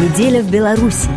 Неделя в Беларуси.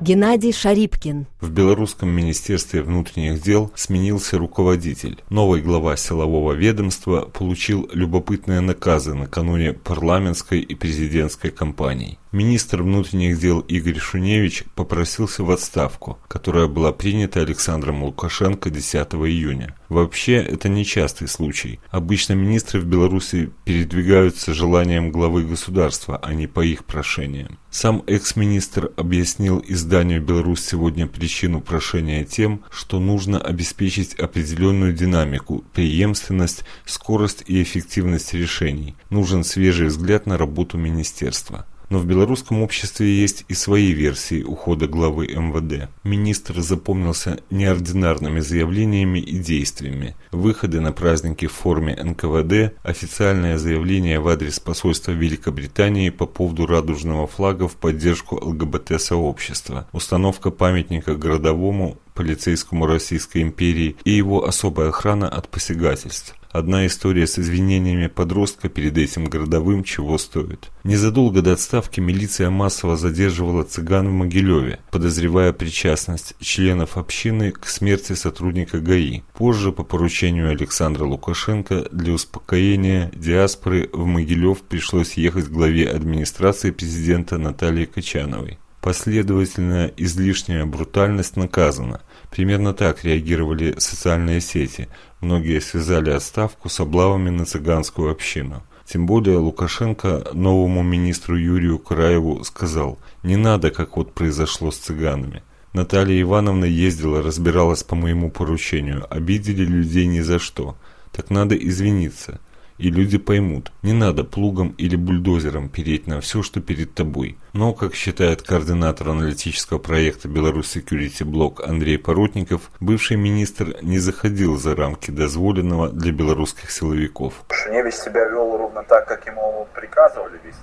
Геннадий Шарипкин. В Белорусском министерстве внутренних дел сменился руководитель. Новый глава силового ведомства получил любопытные наказы накануне парламентской и президентской кампаний. Министр внутренних дел Игорь Шуневич попросился в отставку, которая была принята Александром Лукашенко 10 июня. Вообще, это нечастый случай. Обычно министры в Беларуси передвигаются желанием главы государства, а не по их прошениям. Сам экс-министр объяснил изданию «Беларусь сегодня» причину прошения тем, что нужно обеспечить определенную динамику, преемственность, скорость и эффективность решений. Нужен свежий взгляд на работу министерства. Но в белорусском обществе есть и свои версии ухода главы МВД. Министр запомнился неординарными заявлениями и действиями. Выходы на праздники в форме НКВД, официальное заявление в адрес посольства Великобритании по поводу радужного флага в поддержку ЛГБТ-сообщества, установка памятника городовому полицейскому Российской империи и его особая охрана от посягательств. Одна история с извинениями подростка перед этим городовым чего стоит. Незадолго до отставки милиция массово задерживала цыган в Могилеве, подозревая причастность членов общины к смерти сотрудника ГАИ. Позже, по поручению Александра Лукашенко, для успокоения диаспоры в Могилев пришлось ехать главе администрации президента Натальи Качановой. Последовательная излишняя брутальность наказана. Примерно так реагировали социальные сети. Многие связали отставку с облавами на цыганскую общину. Тем более Лукашенко новому министру Юрию Краеву сказал, не надо, как вот произошло с цыганами. Наталья Ивановна ездила, разбиралась по моему поручению, обидели людей ни за что. Так надо извиниться и люди поймут, не надо плугом или бульдозером переть на все, что перед тобой. Но, как считает координатор аналитического проекта Беларусь Security Block Андрей Поротников, бывший министр не заходил за рамки дозволенного для белорусских силовиков. Шуневич себя вел ровно так, как ему приказывали вести.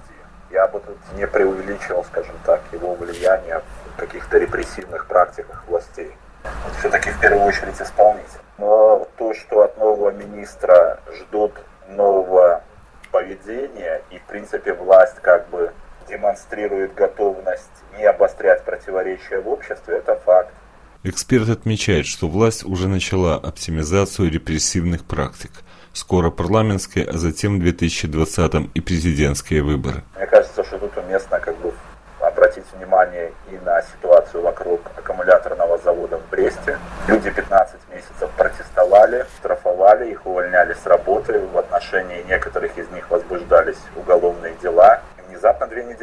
Я бы тут не преувеличивал, скажем так, его влияние в каких-то репрессивных практиках властей. Все-таки в первую очередь исполнитель. Но то, что от нового министра ждут поведения, и в принципе власть как бы демонстрирует готовность не обострять противоречия в обществе, это факт. Эксперт отмечает, что власть уже начала оптимизацию репрессивных практик. Скоро парламентские, а затем в 2020 и президентские выборы. Мне кажется, что тут уместно как бы обратить внимание и на ситуацию вокруг аккумуляторного завода в Бресте. Люди 15 месяцев протестовали, штрафовали, их увольняли с работы. В отношении некоторых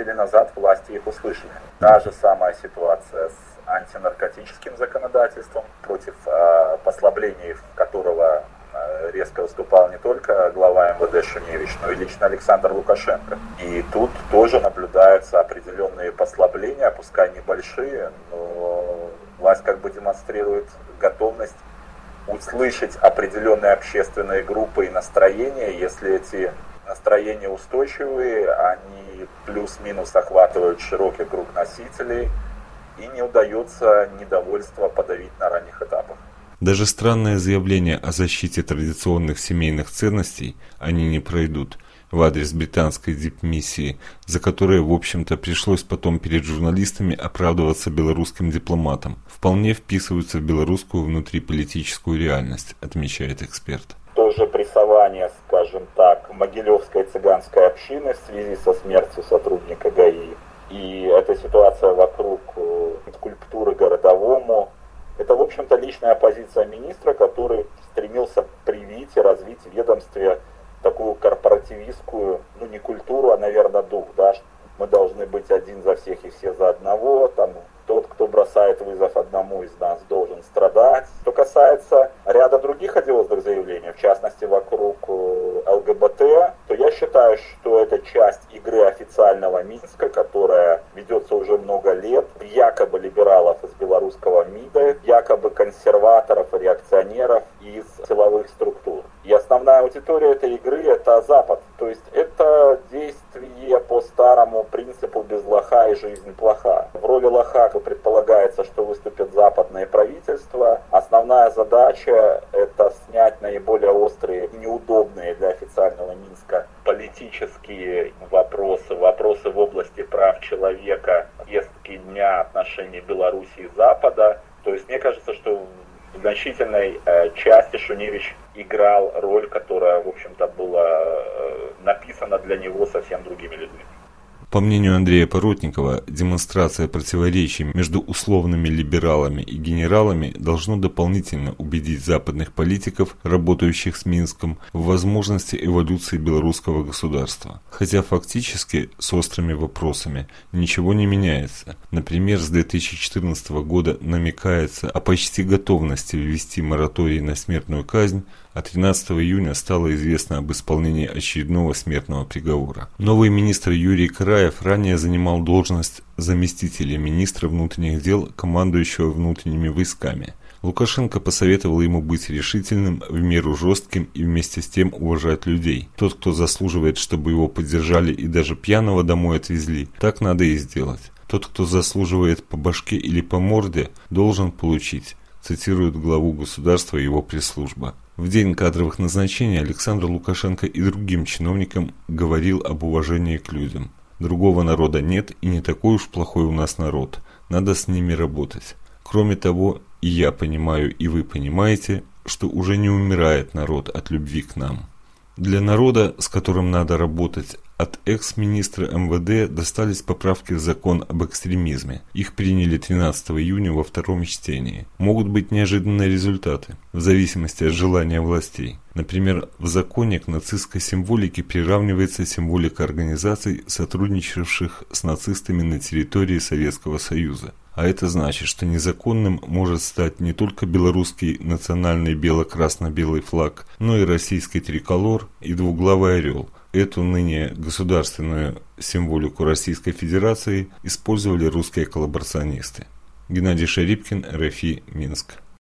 недели назад власти их услышали. Та же самая ситуация с антинаркотическим законодательством, против э, послаблений которого Э, резко выступал не только глава МВД Шуневич, но и лично Александр Лукашенко. И тут тоже наблюдаются определенные послабления, пускай небольшие, но власть как бы демонстрирует готовность услышать определенные общественные группы и настроения, если эти настроения устойчивые, они плюс-минус охватывают широкий круг носителей, и не удается недовольство подавить на ранних этапах. Даже странное заявление о защите традиционных семейных ценностей они не пройдут в адрес британской дипмиссии, за которое, в общем-то, пришлось потом перед журналистами оправдываться белорусским дипломатам, вполне вписываются в белорусскую внутриполитическую реальность, отмечает эксперт. Тоже прессование, скажем так, могилевской цыганской общины в связи со смертью сотрудника ГАИ. И эта ситуация вокруг э, скульптуры городовому, это, в общем-то, личная позиция министра, который стремился привить и развить в ведомстве такую корпоративистскую, ну не культуру, а, наверное, дух, да, мы должны быть один за всех и все за одного, там, бросает вызов одному из нас, должен страдать. Что касается ряда других одиозных заявлений, в частности, вокруг э, ЛГБТ, то я считаю, что это часть игры официального Минска, которая ведется уже много лет, якобы либералов из белорусского МИДа, якобы консерваторов и реакционеров из силовых структур. И основная аудитория этой игры – это Запад. То есть это действие по старому принципу «без лоха и жизнь плоха». Роли лоха предполагается, что выступит западное правительство. Основная задача – это снять наиболее острые и неудобные для официального Минска политические вопросы, вопросы в области прав человека, повестки дня отношений Беларуси и Запада. То есть мне кажется, что в значительной э, части Шуневич играл роль, которая, в общем-то, была э, написана для него совсем другими людьми. По мнению Андрея Поротникова, демонстрация противоречий между условными либералами и генералами должно дополнительно убедить западных политиков, работающих с Минском, в возможности эволюции белорусского государства. Хотя фактически с острыми вопросами ничего не меняется. Например, с 2014 года намекается о почти готовности ввести мораторий на смертную казнь, а 13 июня стало известно об исполнении очередного смертного приговора. Новый министр Юрий Караев ранее занимал должность заместителя министра внутренних дел, командующего внутренними войсками. Лукашенко посоветовал ему быть решительным, в меру жестким и вместе с тем уважать людей. Тот, кто заслуживает, чтобы его поддержали и даже пьяного домой отвезли, так надо и сделать. Тот, кто заслуживает по башке или по морде, должен получить, цитирует главу государства его пресс-служба. В день кадровых назначений Александр Лукашенко и другим чиновникам говорил об уважении к людям. Другого народа нет и не такой уж плохой у нас народ. Надо с ними работать. Кроме того, и я понимаю, и вы понимаете, что уже не умирает народ от любви к нам. Для народа, с которым надо работать, от экс-министра МВД достались поправки в закон об экстремизме. Их приняли 13 июня во втором чтении. Могут быть неожиданные результаты, в зависимости от желания властей. Например, в законе к нацистской символике приравнивается символика организаций, сотрудничавших с нацистами на территории Советского Союза. А это значит, что незаконным может стать не только белорусский национальный бело-красно-белый флаг, но и российский триколор и двуглавый орел – Эту ныне государственную символику Российской Федерации использовали русские коллаборационисты. Геннадий Шарипкин, РФИ, Минск.